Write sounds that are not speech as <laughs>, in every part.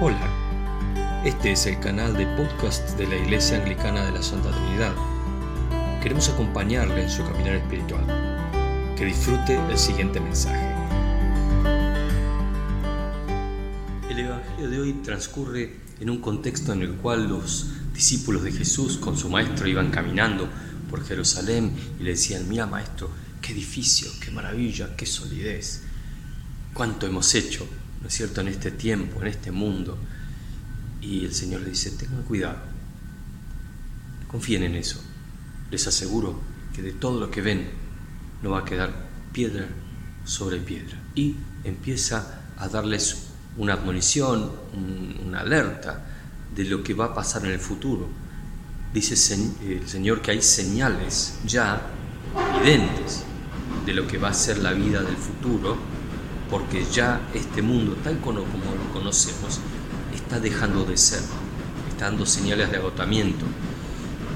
Hola, este es el canal de podcast de la Iglesia Anglicana de la Santa Trinidad. Queremos acompañarle en su caminar espiritual. Que disfrute el siguiente mensaje. El Evangelio de hoy transcurre en un contexto en el cual los discípulos de Jesús con su maestro iban caminando por Jerusalén y le decían, mira maestro, qué edificio, qué maravilla, qué solidez, cuánto hemos hecho, ¿no es cierto?, en este tiempo, en este mundo. Y el Señor le dice, tengan cuidado, confíen en eso. Les aseguro que de todo lo que ven no va a quedar piedra sobre piedra. Y empieza a darles una admonición, una alerta de lo que va a pasar en el futuro. Dice el Señor que hay señales ya evidentes de lo que va a ser la vida del futuro porque ya este mundo, tal como lo conocemos, está dejando de ser, está dando señales de agotamiento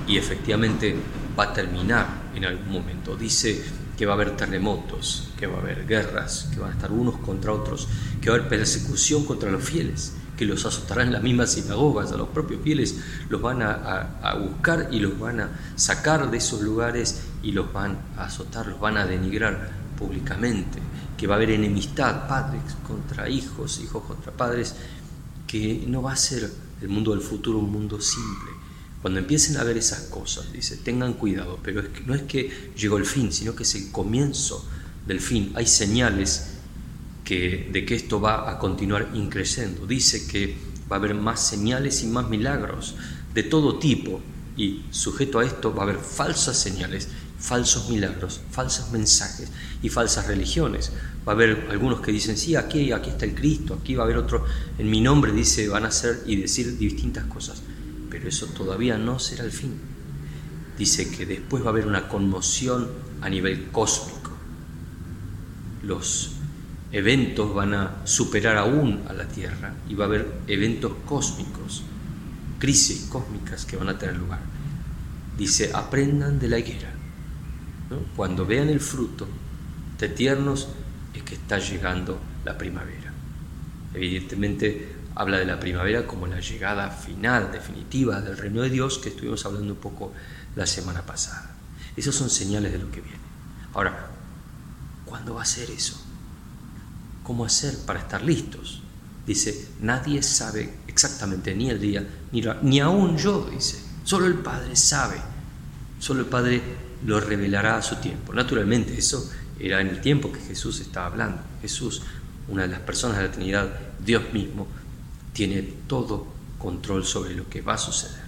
y efectivamente va a terminar en algún momento. Dice que va a haber terremotos, que va a haber guerras, que van a estar unos contra otros, que va a haber persecución contra los fieles, que los azotarán las mismas sinagogas, a los propios fieles los van a, a, buscar y los van a sacar de esos lugares y los van a azotar, los van a denigrar públicamente que va a haber enemistad, padres contra hijos, hijos contra padres, que no va a ser el mundo del futuro un mundo simple. Cuando empiecen a ver esas cosas, dice, tengan cuidado, pero es no es que llegó el fin, sino que es el comienzo del fin. Hay señales que, de que esto va a continuar increciendo. Dice que va a haber más señales y más milagros de todo tipo, y sujeto a esto va a haber falsas señales falsos milagros, falsos mensajes y falsas religiones. Va a haber algunos que dicen, sí, aquí, aquí está el Cristo, aquí va a haber otro, en mi nombre dice, van a hacer y decir distintas cosas, pero eso todavía no será el fin. Dice que después va a haber una conmoción a nivel cósmico. Los eventos van a superar aún a la Tierra y va a haber eventos cósmicos, crisis cósmicas que van a tener lugar. Dice, aprendan de la higuera cuando vean el fruto de tiernos es que está llegando la primavera. Evidentemente habla de la primavera como la llegada final, definitiva del reino de Dios que estuvimos hablando un poco la semana pasada. Esas son señales de lo que viene. Ahora, ¿cuándo va a ser eso? ¿Cómo hacer para estar listos? Dice, nadie sabe exactamente ni el día, ni, ni aún yo, dice. Solo el Padre sabe. Solo el Padre lo revelará a su tiempo. Naturalmente, eso era en el tiempo que Jesús estaba hablando. Jesús, una de las personas de la Trinidad, Dios mismo, tiene todo control sobre lo que va a suceder.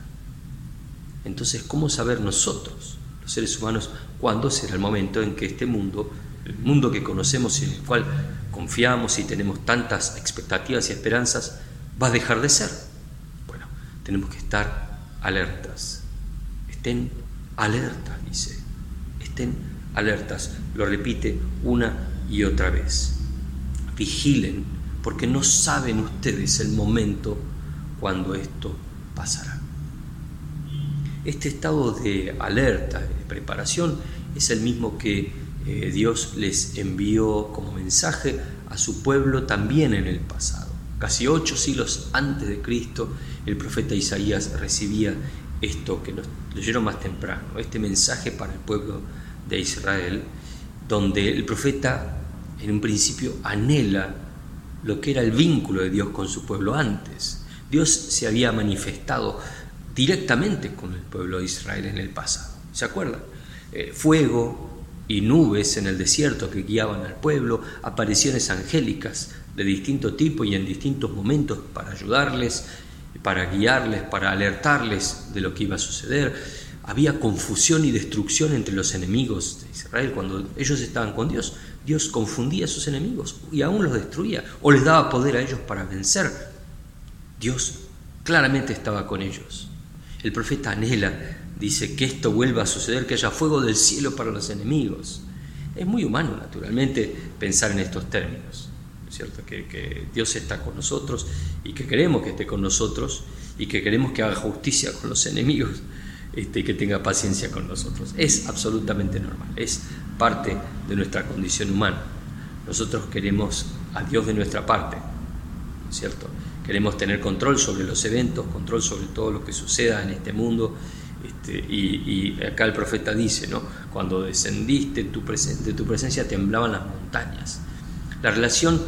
Entonces, ¿cómo saber nosotros, los seres humanos, cuándo será el momento en que este mundo, el mundo que conocemos y en el cual confiamos y tenemos tantas expectativas y esperanzas, va a dejar de ser? Bueno, tenemos que estar alertas. Estén alertas, dice estén alertas, lo repite una y otra vez. Vigilen, porque no saben ustedes el momento cuando esto pasará. Este estado de alerta, de preparación, es el mismo que eh, Dios les envió como mensaje a su pueblo también en el pasado. Casi ocho siglos antes de Cristo, el profeta Isaías recibía esto que nos leyeron más temprano, este mensaje para el pueblo de Israel, donde el profeta en un principio anhela lo que era el vínculo de Dios con su pueblo antes. Dios se había manifestado directamente con el pueblo de Israel en el pasado. ¿Se acuerdan? Eh, fuego y nubes en el desierto que guiaban al pueblo, apariciones angélicas de distinto tipo y en distintos momentos para ayudarles, para guiarles, para alertarles de lo que iba a suceder había confusión y destrucción entre los enemigos de Israel. Cuando ellos estaban con Dios, Dios confundía a sus enemigos y aún los destruía o les daba poder a ellos para vencer. Dios claramente estaba con ellos. El profeta anhela, dice, que esto vuelva a suceder, que haya fuego del cielo para los enemigos. Es muy humano, naturalmente, pensar en estos términos. ¿Es cierto? Que, Dios está con nosotros y que queremos que esté con nosotros y que queremos que haga justicia con los enemigos este, que tenga paciencia con nosotros. Es absolutamente normal, es parte de nuestra condición humana. Nosotros queremos a Dios de nuestra parte, ¿cierto? queremos tener control sobre los eventos, control sobre todo lo que suceda en este mundo. Este, y, acá el profeta dice, ¿no? cuando descendiste tu de tu presencia temblaban las montañas. La relación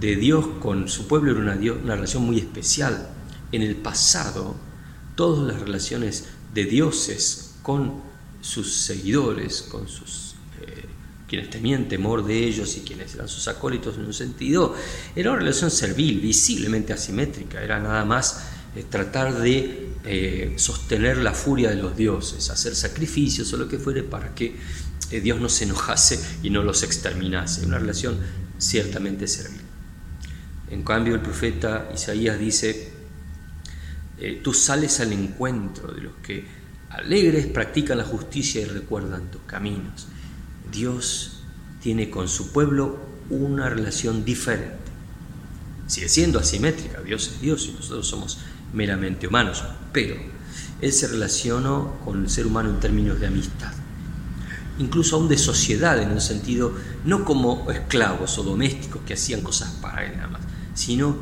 de Dios con su pueblo era una, relación muy especial. En el pasado, todas las relaciones de dioses con sus seguidores, con sus eh, quienes temían temor de ellos y quienes eran sus acólitos en un sentido, era una relación servil, visiblemente asimétrica, era nada más tratar de eh, sostener la furia de los dioses, hacer sacrificios o lo que fuere para que Dios no se enojase y no los exterminase, una relación ciertamente servil. En cambio el profeta Isaías dice, tú sales al encuentro de los que alegres practican la justicia y recuerdan tus caminos. Dios tiene con su pueblo una relación diferente. Sigue siendo asimétrica, Dios es Dios y nosotros somos meramente humanos, pero Él se relacionó con el ser humano en términos de amistad, incluso aún de sociedad en un sentido, no como esclavos o domésticos que hacían cosas para Él nada más, sino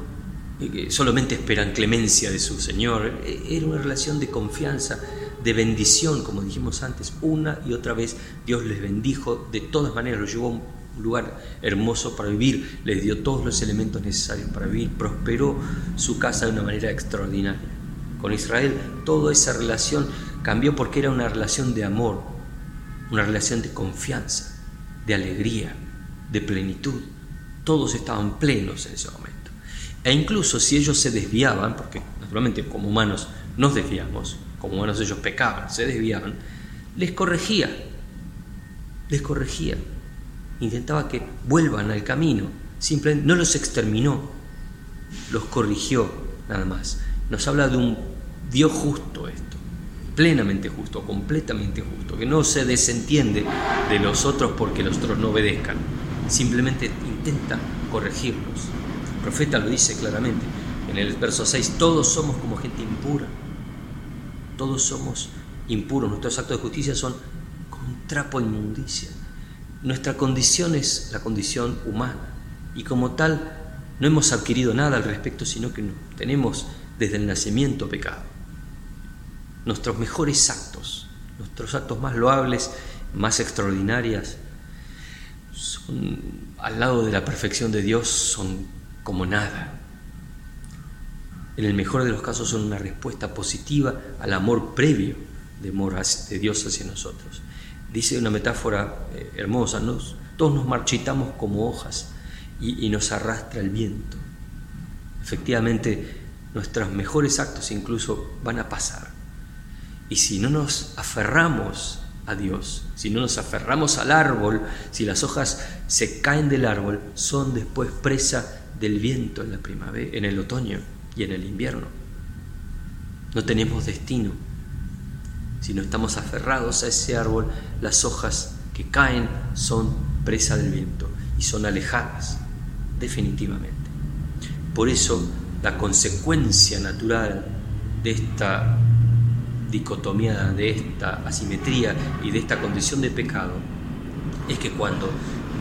eh, solamente esperan clemencia de su Señor. Era una relación de confianza, de bendición, como dijimos antes, una y otra vez Dios les bendijo, de todas maneras los llevó un lugar hermoso para vivir, les dio todos los elementos necesarios para vivir, prosperó su casa de una manera extraordinaria. Con Israel toda esa relación cambió porque era una relación de amor, una relación de confianza, de alegría, de plenitud. Todos estaban plenos en ese momento. E incluso si ellos se desviaban, porque naturalmente como humanos nos desviamos, como buenos ellos pecaban, se desviaban, les corregía, les corregía, intentaba que vuelvan al camino, simplemente no los exterminó, los corrigió nada más. Nos habla de un Dios justo esto, plenamente justo, completamente justo, que no se desentiende de los otros porque los otros no obedezcan, simplemente intenta corregirlos. El profeta lo dice claramente en el verso 6, todos somos como gente impura. Todos somos impuros, nuestros actos de justicia son con trapo inmundicia. Nuestra condición es la condición humana y como tal no hemos adquirido nada al respecto, sino que tenemos desde el nacimiento pecado. Nuestros mejores actos, nuestros actos más loables, más extraordinarias, al lado de la perfección de Dios, son como nada en el mejor de los casos son una respuesta positiva al amor previo de, de Dios hacia nosotros. Dice una metáfora eh, hermosa, todos nos marchitamos como hojas y, y nos arrastra el viento. Efectivamente, nuestros mejores actos incluso van a pasar. Y si no nos aferramos a Dios, si no nos aferramos al árbol, si las hojas se caen del árbol, son después presa del viento en la primavera, en el otoño y en el invierno. No tenemos destino. Si no estamos aferrados a ese árbol, las hojas que caen son presa del viento y son alejadas, definitivamente. Por eso la consecuencia natural de esta dicotomía, de esta asimetría y de esta condición de pecado, es que cuando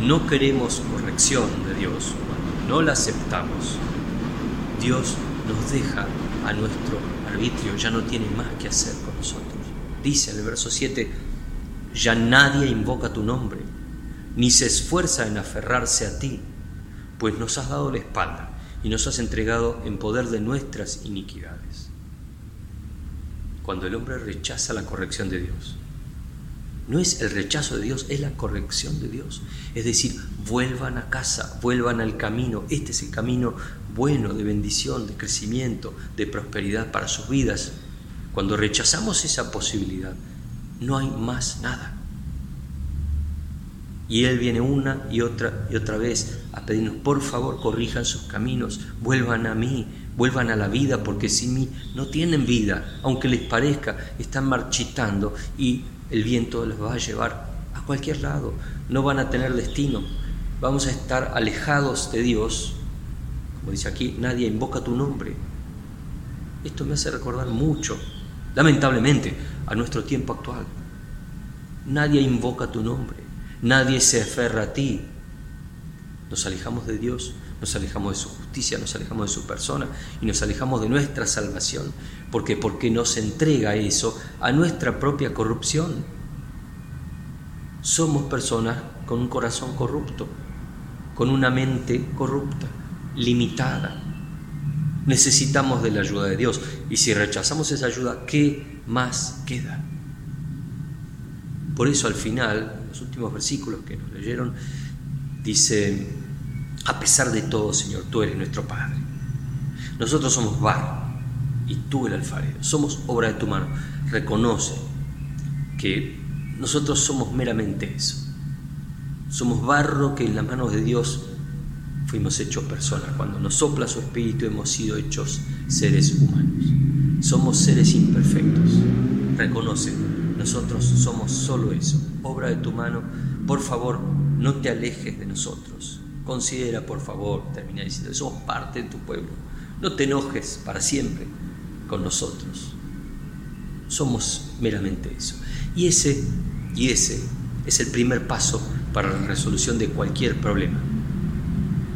no queremos corrección de Dios, cuando no la aceptamos, Dios nos deja a nuestro arbitrio, ya no tiene más que hacer. Dice en el verso 7, ya nadie invoca tu nombre, ni se esfuerza en aferrarse a ti, pues nos has dado la espalda y nos has entregado en poder de nuestras iniquidades. Cuando el hombre rechaza la corrección de Dios, no es el rechazo de Dios, es la corrección de Dios. Es decir, vuelvan a casa, vuelvan al camino. Este es el camino bueno, de bendición, de crecimiento, de prosperidad para sus vidas. Cuando rechazamos esa posibilidad, no hay más nada. Y Él viene una y otra y otra vez a pedirnos, por favor, corrijan sus caminos, vuelvan a mí, vuelvan a la vida, porque sin mí no tienen vida, aunque les parezca, están marchitando y el viento los va a llevar a cualquier lado, no van a tener destino, vamos a estar alejados de Dios, como dice aquí, nadie invoca tu nombre. Esto me hace recordar mucho, lamentablemente, a nuestro tiempo actual. Nadie invoca tu nombre, nadie se aferra a ti. Nos alejamos de Dios nos alejamos de su justicia, nos alejamos de su persona y nos alejamos de nuestra salvación. ¿Por qué? Porque nos entrega eso a nuestra propia corrupción. Somos personas con un corazón corrupto, con una mente corrupta, limitada. Necesitamos de la ayuda de Dios y si rechazamos esa ayuda, ¿qué más queda? Por eso al final, los últimos versículos que nos leyeron, dice, a pesar de todo, Señor, tú eres nuestro Padre. Nosotros somos barro y tú el alfarero. Somos obra de tu mano. Reconoce que nosotros somos meramente eso. Somos barro que en las manos de Dios fuimos hechos personas. Cuando nos sopla su espíritu hemos sido hechos seres humanos. Somos seres imperfectos. Reconoce, nosotros somos solo eso, obra de tu mano. Por favor, no te alejes de nosotros. Considera, por favor, termina diciendo, somos parte de tu pueblo. No te enojes para siempre con nosotros. Somos meramente eso. Y ese, y ese es el primer paso para la resolución de cualquier problema.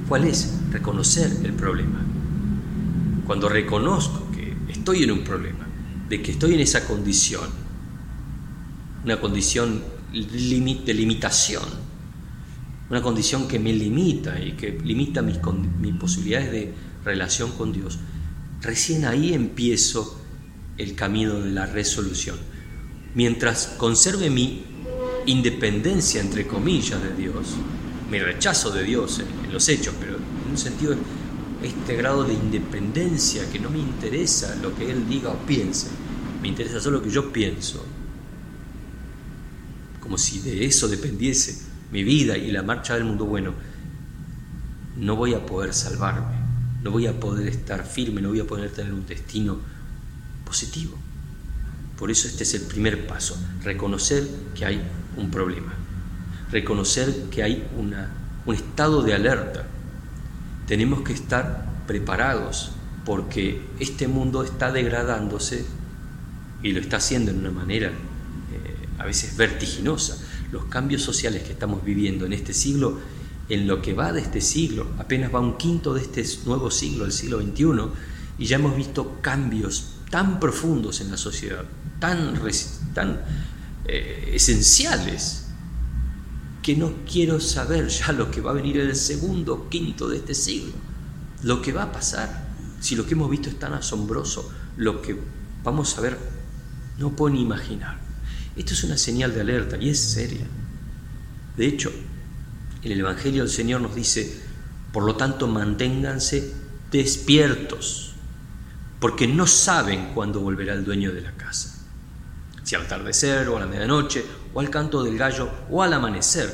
¿Cuál es? Reconocer el problema. Cuando reconozco que estoy en un problema, de que estoy en esa condición, una condición de limitación, una condición que me limita y que limita mis, mis posibilidades de relación con Dios, recién ahí empiezo el camino de la resolución. Mientras conserve mi independencia, entre comillas, de Dios, mi rechazo de Dios en, los hechos, pero en un sentido, este grado de independencia que no me interesa lo que Él diga o piense, me interesa solo lo que yo pienso, como si de eso dependiese mi vida y la marcha del mundo, bueno, no voy a poder salvarme, no voy a poder estar firme, no voy a poder tener un destino positivo. Por eso este es el primer paso, reconocer que hay un problema, reconocer que hay una, un estado de alerta. Tenemos que estar preparados porque este mundo está degradándose y lo está haciendo de una manera eh, a veces vertiginosa. Los cambios sociales que estamos viviendo en este siglo, en lo que va de este siglo, apenas va un quinto de este nuevo siglo, el siglo XXI, y ya hemos visto cambios tan profundos en la sociedad, tan, tan eh, esenciales, que no quiero saber ya lo que va a venir en el segundo, quinto de este siglo, lo que va a pasar. Si lo que hemos visto es tan asombroso, lo que vamos a ver no puedo ni imaginar. Esto es una señal de alerta y es seria. De hecho, en el Evangelio del Señor nos dice, por lo tanto, manténganse despiertos, porque no saben cuándo volverá el dueño de la casa si al atardecer o a la medianoche, o al canto del gallo, o al amanecer,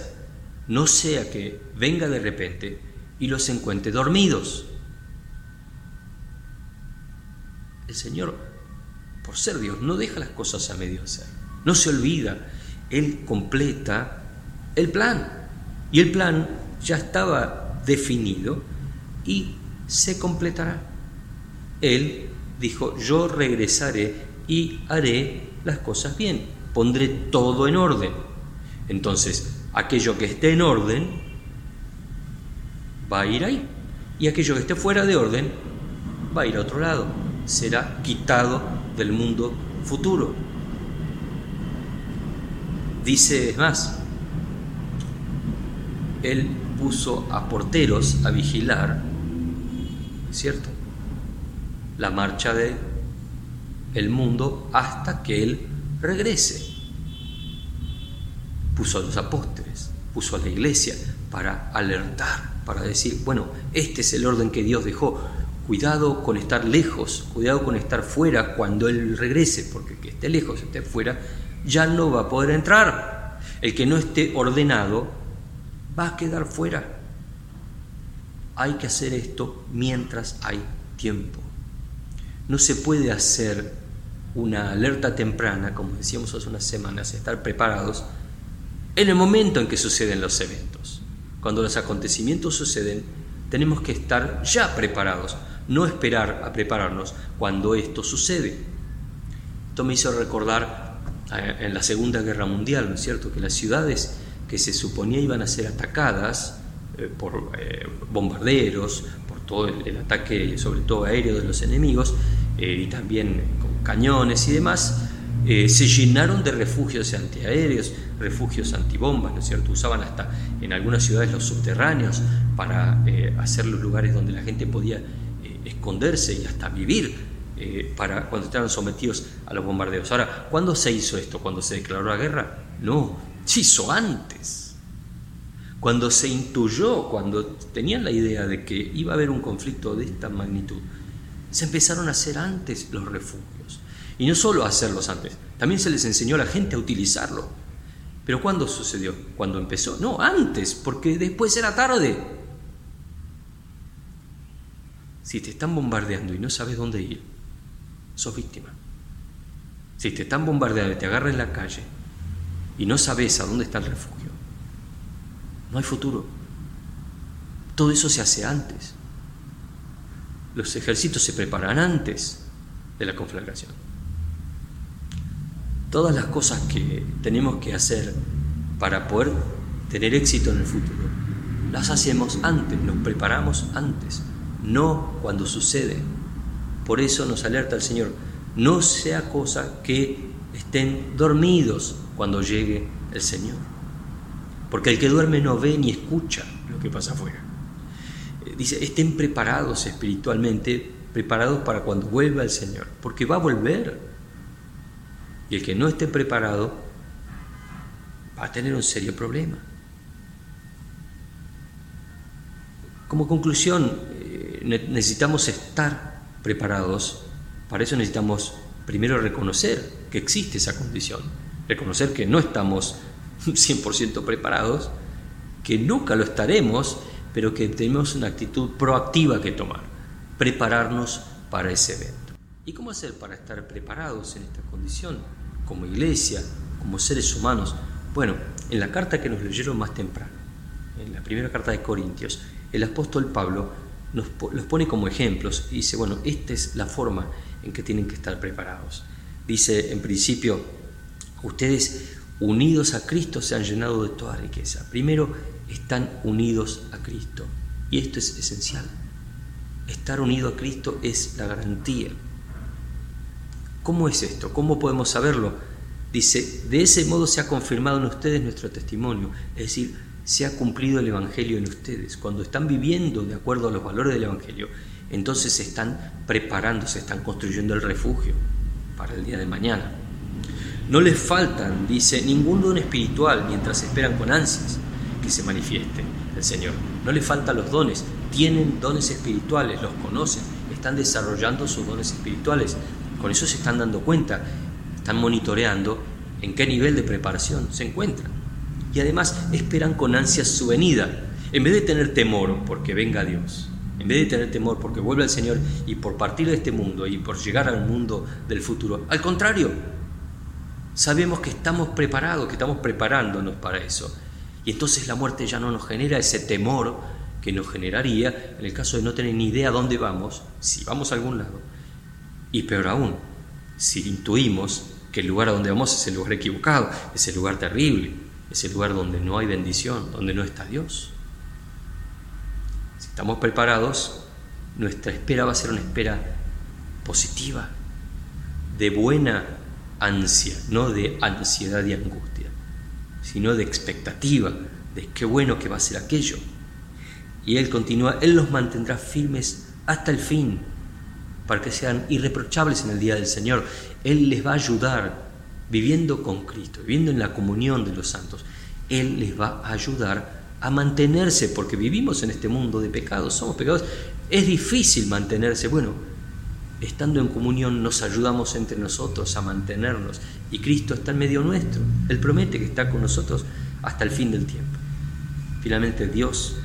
no sea que venga de repente y los encuentre dormidos. El Señor, por ser Dios, no deja las cosas a medio hacer, no se olvida, Él completa el plan. Y el plan ya estaba definido y se completará. Él dijo, yo regresaré y haré las cosas bien, pondré todo en orden. Entonces, aquello que esté en orden va a ir ahí, y aquello que esté fuera de orden va a ir a otro lado, será quitado del mundo futuro. Dice más, él puso a porteros a vigilar, ¿cierto? La marcha de el mundo hasta que Él regrese. Puso a los apóstoles, puso a la iglesia para alertar, para decir, bueno, este es el orden que Dios dejó. Cuidado con estar lejos, cuidado con estar fuera cuando Él regrese, porque el que esté lejos, esté fuera, ya no va a poder entrar. El que no esté ordenado va a quedar fuera. Hay que hacer esto mientras hay tiempo. No se puede hacer una alerta temprana, como decíamos hace unas semanas, estar preparados en el momento en que suceden los eventos. Cuando los acontecimientos suceden, tenemos que estar ya preparados, no esperar a prepararnos cuando esto sucede. Esto me hizo recordar eh, en la Segunda Guerra Mundial, ¿no es cierto?, que las ciudades que se suponía iban a ser atacadas eh, por eh, bombarderos, por todo el, ataque, sobre todo aéreo de los enemigos, y también con cañones y demás, se llenaron de refugios antiaéreos, refugios antibombas, ¿no es cierto? Usaban hasta en algunas ciudades los subterráneos para hacer los lugares donde la gente podía esconderse y hasta vivir para cuando estaban sometidos a los bombardeos. Ahora, ¿cuándo se hizo esto? ¿Cuando se declaró la guerra? No, se hizo antes. Cuando se intuyó, cuando tenían la idea de que iba a haber un conflicto de esta magnitud, se empezaron a hacer antes los refugios. Y no solo a hacerlos antes, también se les enseñó a la gente a utilizarlo. Pero ¿cuándo sucedió? ¿Cuándo empezó? No, antes, porque después era tarde. Si te están bombardeando y no sabes dónde ir, sos víctima. Si te están bombardeando y te agarran en la calle y no sabes a dónde está el refugio, no hay futuro. Todo eso se hace antes. Los ejércitos se preparan antes de la conflagración. Todas las cosas que tenemos que hacer para poder tener éxito en el futuro, las hacemos antes, nos preparamos antes, no cuando sucede. Por eso nos alerta el Señor, no sea cosa que estén dormidos cuando llegue el Señor porque el que duerme no ve ni escucha lo que pasa afuera. Eh, dice, estén preparados espiritualmente, preparados para cuando vuelva el Señor, porque va a volver. Y el que no esté preparado va a tener un serio problema. Como conclusión, eh, necesitamos estar preparados, para eso necesitamos primero reconocer que existe esa condición, reconocer que no estamos <laughs> 100% preparados, que nunca lo estaremos, pero que tenemos una actitud proactiva que tomar, prepararnos para ese evento. ¿Y cómo hacer para estar preparados en esta condición, como iglesia, como seres humanos? Bueno, en la carta que nos leyeron más temprano, en la primera carta de Corintios, el apóstol Pablo nos los pone como ejemplos y dice, bueno, esta es la forma en que tienen que estar preparados. Dice en principio, ustedes unidos a Cristo se han llenado de toda riqueza. Primero, están unidos a Cristo. Y esto es esencial. Estar unido a Cristo es la garantía. ¿Cómo es esto? ¿Cómo podemos saberlo? Dice, de ese modo se ha confirmado en ustedes nuestro testimonio, es decir, se ha cumplido el Evangelio en ustedes. Cuando están viviendo de acuerdo a los valores del Evangelio, entonces se están preparando, se están construyendo el refugio para el día de mañana. No les faltan, dice, ningún don espiritual mientras esperan con ansias que se manifieste el Señor. No les faltan los dones, tienen dones espirituales, los conocen, están desarrollando sus dones espirituales. Con eso se están dando cuenta, están monitoreando en qué nivel de preparación se encuentran. Y además esperan con ansias su venida, en vez de tener temor porque venga Dios. En vez de tener temor porque vuelva el Señor y por partir de este mundo y por llegar al mundo del futuro. Al contrario, sabemos que estamos preparados, que estamos preparándonos para eso. Y entonces la muerte ya no nos genera ese temor que nos generaría en el caso de no tener ni idea dónde vamos, si vamos a algún lado. Y peor aún, si intuimos que el lugar a donde vamos es el lugar equivocado, es el lugar terrible, es el lugar donde no hay bendición, donde no está Dios. Si estamos preparados, nuestra espera va a ser una espera positiva, de buena ansia, no de ansiedad y angustia, sino de expectativa, de qué bueno que va a ser aquello. Y Él continúa, Él los mantendrá firmes hasta el fin, para que sean irreprochables en el día del Señor. Él les va a ayudar viviendo con Cristo, viviendo en la comunión de los santos. Él les va a ayudar a mantenerse, porque vivimos en este mundo de pecados, somos pecados. Es difícil mantenerse. Bueno, estando en comunión nos ayudamos entre nosotros a mantenernos y Cristo está en medio nuestro. Él promete que está con nosotros hasta el fin del tiempo. Finalmente Dios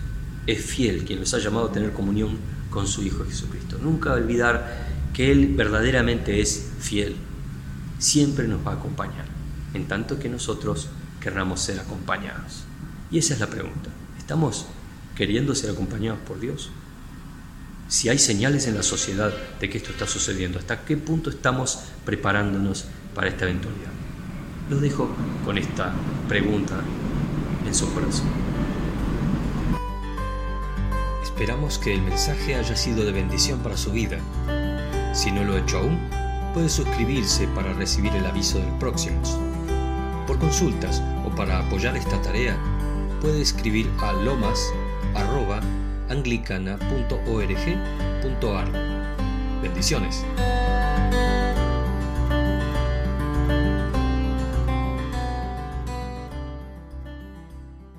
es fiel, quien nos ha llamado a tener comunión con su Hijo Jesucristo. Nunca olvidar que Él verdaderamente es fiel. Siempre nos va a acompañar, en tanto que nosotros querramos ser acompañados. Y esa es la pregunta. ¿Estamos queriendo ser acompañados por Dios? si hay señales en la sociedad de que esto está sucediendo, hasta qué punto estamos preparándonos para esta eventualidad. Lo dejo con esta pregunta en su corazón. Esperamos que el mensaje haya sido de bendición para su vida. Si no lo ha hecho aún, puede suscribirse para recibir el aviso del próximo. Por consultas o para apoyar esta tarea, puede escribir a lomas.anglicana.org.ar. Bendiciones.